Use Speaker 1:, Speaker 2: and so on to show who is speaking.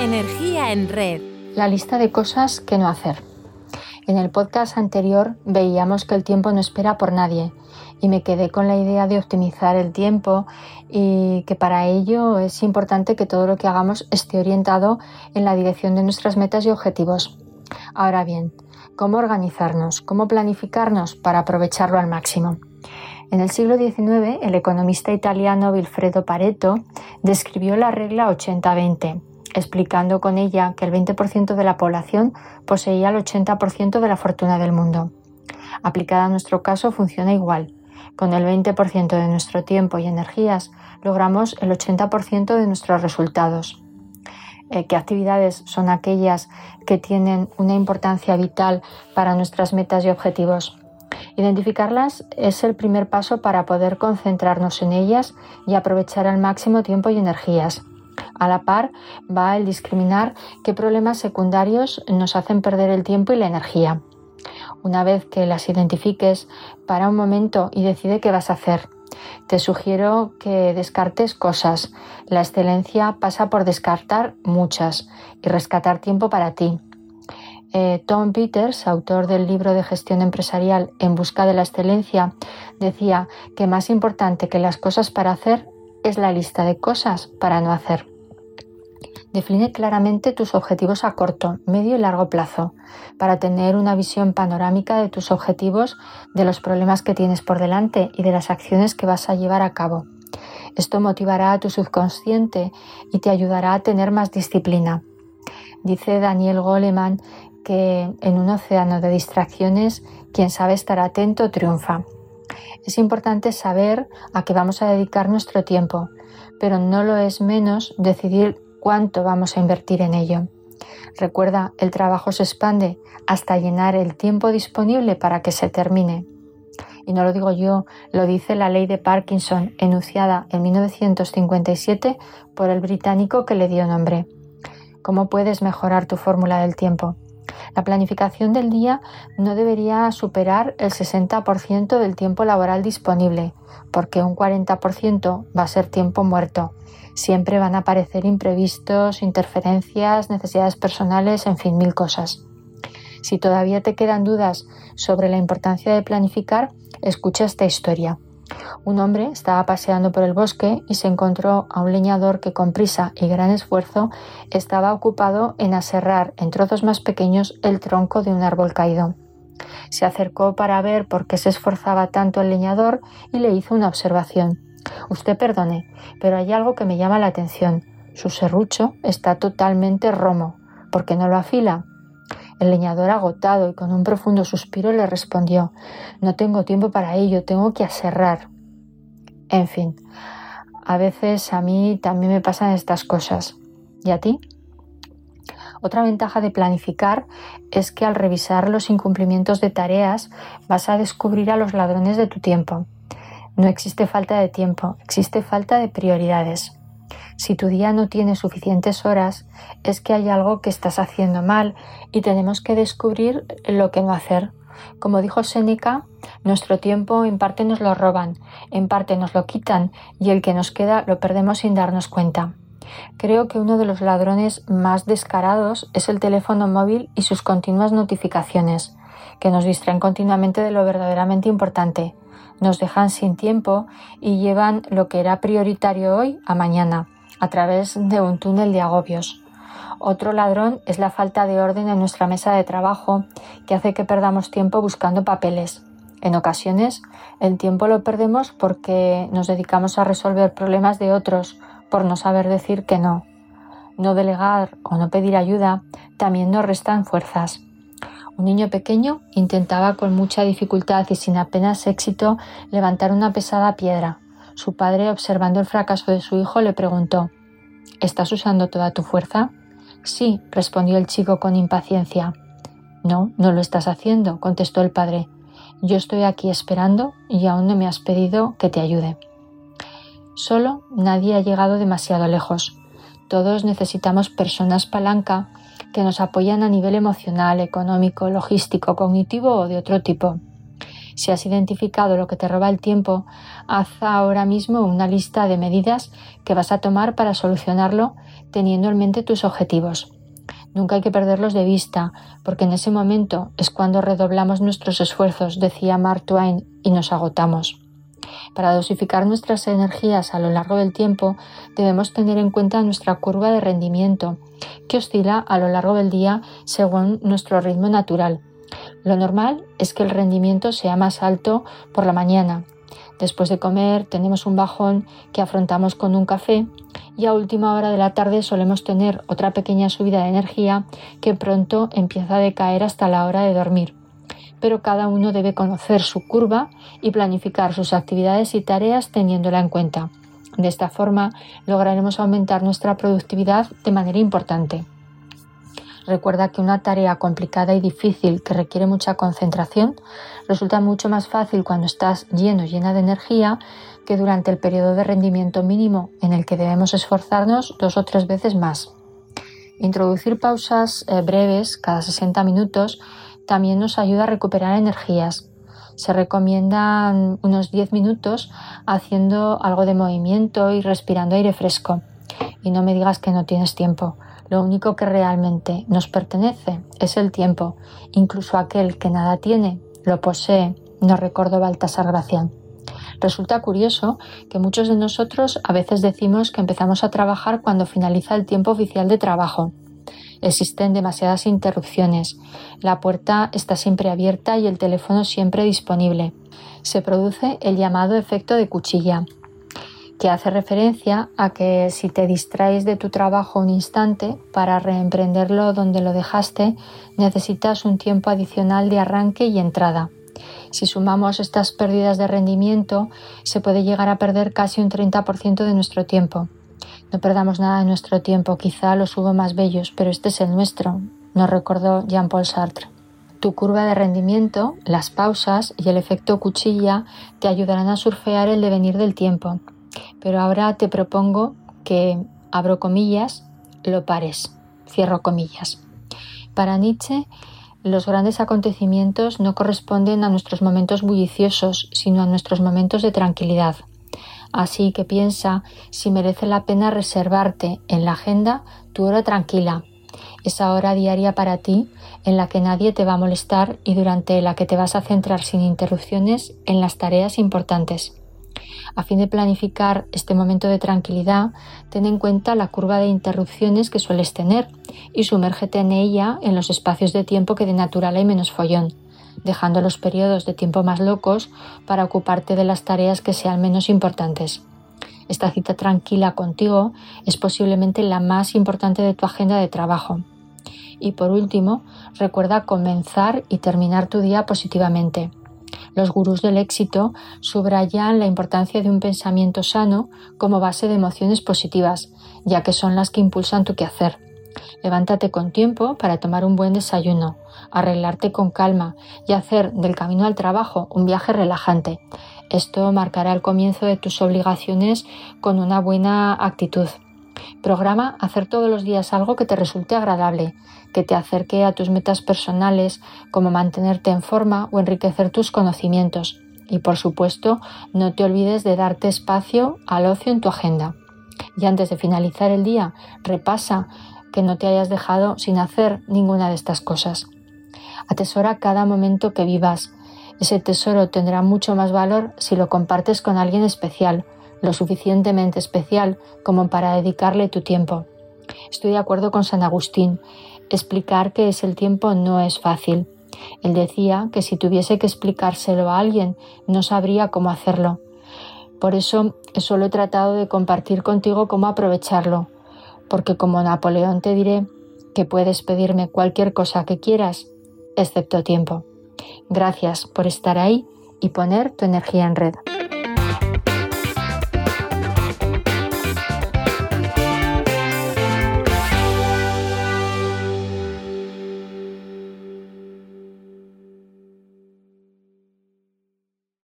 Speaker 1: Energía en red.
Speaker 2: La lista de cosas que no hacer. En el podcast anterior veíamos que el tiempo no espera por nadie y me quedé con la idea de optimizar el tiempo y que para ello es importante que todo lo que hagamos esté orientado en la dirección de nuestras metas y objetivos. Ahora bien, ¿cómo organizarnos? ¿Cómo planificarnos para aprovecharlo al máximo? En el siglo XIX, el economista italiano Vilfredo Pareto describió la regla 80-20 explicando con ella que el 20% de la población poseía el 80% de la fortuna del mundo. Aplicada a nuestro caso funciona igual. Con el 20% de nuestro tiempo y energías logramos el 80% de nuestros resultados. Eh, ¿Qué actividades son aquellas que tienen una importancia vital para nuestras metas y objetivos? Identificarlas es el primer paso para poder concentrarnos en ellas y aprovechar al máximo tiempo y energías. A la par va el discriminar qué problemas secundarios nos hacen perder el tiempo y la energía. Una vez que las identifiques, para un momento y decide qué vas a hacer. Te sugiero que descartes cosas. La excelencia pasa por descartar muchas y rescatar tiempo para ti. Eh, Tom Peters, autor del libro de gestión empresarial En busca de la excelencia, decía que más importante que las cosas para hacer es la lista de cosas para no hacer. Define claramente tus objetivos a corto, medio y largo plazo para tener una visión panorámica de tus objetivos, de los problemas que tienes por delante y de las acciones que vas a llevar a cabo. Esto motivará a tu subconsciente y te ayudará a tener más disciplina. Dice Daniel Goleman que en un océano de distracciones, quien sabe estar atento triunfa. Es importante saber a qué vamos a dedicar nuestro tiempo, pero no lo es menos decidir cuánto vamos a invertir en ello. Recuerda, el trabajo se expande hasta llenar el tiempo disponible para que se termine. Y no lo digo yo, lo dice la ley de Parkinson, enunciada en 1957 por el británico que le dio nombre. ¿Cómo puedes mejorar tu fórmula del tiempo? La planificación del día no debería superar el 60% del tiempo laboral disponible, porque un 40% va a ser tiempo muerto. Siempre van a aparecer imprevistos, interferencias, necesidades personales, en fin, mil cosas. Si todavía te quedan dudas sobre la importancia de planificar, escucha esta historia. Un hombre estaba paseando por el bosque y se encontró a un leñador que con prisa y gran esfuerzo estaba ocupado en aserrar en trozos más pequeños el tronco de un árbol caído. Se acercó para ver por qué se esforzaba tanto el leñador y le hizo una observación. Usted perdone, pero hay algo que me llama la atención. Su serrucho está totalmente romo. ¿Por qué no lo afila? El leñador agotado y con un profundo suspiro le respondió No tengo tiempo para ello, tengo que aserrar. En fin, a veces a mí también me pasan estas cosas. ¿Y a ti? Otra ventaja de planificar es que al revisar los incumplimientos de tareas vas a descubrir a los ladrones de tu tiempo. No existe falta de tiempo, existe falta de prioridades. Si tu día no tiene suficientes horas, es que hay algo que estás haciendo mal y tenemos que descubrir lo que no hacer. Como dijo Séneca, nuestro tiempo en parte nos lo roban, en parte nos lo quitan y el que nos queda lo perdemos sin darnos cuenta. Creo que uno de los ladrones más descarados es el teléfono móvil y sus continuas notificaciones, que nos distraen continuamente de lo verdaderamente importante, nos dejan sin tiempo y llevan lo que era prioritario hoy a mañana, a través de un túnel de agobios. Otro ladrón es la falta de orden en nuestra mesa de trabajo que hace que perdamos tiempo buscando papeles. En ocasiones el tiempo lo perdemos porque nos dedicamos a resolver problemas de otros por no saber decir que no. No delegar o no pedir ayuda también nos restan fuerzas. Un niño pequeño intentaba con mucha dificultad y sin apenas éxito levantar una pesada piedra. Su padre, observando el fracaso de su hijo, le preguntó ¿Estás usando toda tu fuerza? Sí, respondió el chico con impaciencia. No, no lo estás haciendo, contestó el padre. Yo estoy aquí esperando y aún no me has pedido que te ayude. Solo nadie ha llegado demasiado lejos. Todos necesitamos personas palanca que nos apoyan a nivel emocional, económico, logístico, cognitivo o de otro tipo. Si has identificado lo que te roba el tiempo, haz ahora mismo una lista de medidas que vas a tomar para solucionarlo teniendo en mente tus objetivos. Nunca hay que perderlos de vista, porque en ese momento es cuando redoblamos nuestros esfuerzos, decía Mark Twain, y nos agotamos. Para dosificar nuestras energías a lo largo del tiempo, debemos tener en cuenta nuestra curva de rendimiento, que oscila a lo largo del día según nuestro ritmo natural. Lo normal es que el rendimiento sea más alto por la mañana. Después de comer tenemos un bajón que afrontamos con un café y a última hora de la tarde solemos tener otra pequeña subida de energía que pronto empieza a decaer hasta la hora de dormir. Pero cada uno debe conocer su curva y planificar sus actividades y tareas teniéndola en cuenta. De esta forma lograremos aumentar nuestra productividad de manera importante. Recuerda que una tarea complicada y difícil que requiere mucha concentración resulta mucho más fácil cuando estás lleno, llena de energía, que durante el periodo de rendimiento mínimo en el que debemos esforzarnos dos o tres veces más. Introducir pausas eh, breves cada 60 minutos también nos ayuda a recuperar energías. Se recomiendan unos 10 minutos haciendo algo de movimiento y respirando aire fresco. Y no me digas que no tienes tiempo. Lo único que realmente nos pertenece es el tiempo. Incluso aquel que nada tiene, lo posee, nos recordó Baltasar Gracián. Resulta curioso que muchos de nosotros a veces decimos que empezamos a trabajar cuando finaliza el tiempo oficial de trabajo. Existen demasiadas interrupciones. La puerta está siempre abierta y el teléfono siempre disponible. Se produce el llamado efecto de cuchilla que hace referencia a que si te distraes de tu trabajo un instante para reemprenderlo donde lo dejaste, necesitas un tiempo adicional de arranque y entrada. Si sumamos estas pérdidas de rendimiento, se puede llegar a perder casi un 30% de nuestro tiempo. No perdamos nada de nuestro tiempo, quizá los hubo más bellos, pero este es el nuestro, nos recordó Jean-Paul Sartre. Tu curva de rendimiento, las pausas y el efecto cuchilla te ayudarán a surfear el devenir del tiempo pero ahora te propongo que, abro comillas, lo pares, cierro comillas. Para Nietzsche, los grandes acontecimientos no corresponden a nuestros momentos bulliciosos, sino a nuestros momentos de tranquilidad. Así que piensa si merece la pena reservarte en la agenda tu hora tranquila, esa hora diaria para ti en la que nadie te va a molestar y durante la que te vas a centrar sin interrupciones en las tareas importantes. A fin de planificar este momento de tranquilidad, ten en cuenta la curva de interrupciones que sueles tener y sumérgete en ella en los espacios de tiempo que de natural hay menos follón, dejando los periodos de tiempo más locos para ocuparte de las tareas que sean menos importantes. Esta cita tranquila contigo es posiblemente la más importante de tu agenda de trabajo. Y por último, recuerda comenzar y terminar tu día positivamente los gurús del éxito subrayan la importancia de un pensamiento sano como base de emociones positivas, ya que son las que impulsan tu quehacer. Levántate con tiempo para tomar un buen desayuno, arreglarte con calma y hacer del camino al trabajo un viaje relajante. Esto marcará el comienzo de tus obligaciones con una buena actitud. Programa hacer todos los días algo que te resulte agradable, que te acerque a tus metas personales, como mantenerte en forma o enriquecer tus conocimientos. Y por supuesto, no te olvides de darte espacio al ocio en tu agenda. Y antes de finalizar el día, repasa que no te hayas dejado sin hacer ninguna de estas cosas. Atesora cada momento que vivas. Ese tesoro tendrá mucho más valor si lo compartes con alguien especial, lo suficientemente especial como para dedicarle tu tiempo. Estoy de acuerdo con San Agustín. Explicar qué es el tiempo no es fácil. Él decía que si tuviese que explicárselo a alguien no sabría cómo hacerlo. Por eso solo he tratado de compartir contigo cómo aprovecharlo, porque como Napoleón te diré que puedes pedirme cualquier cosa que quieras, excepto tiempo. Gracias por estar ahí y poner tu energía en red.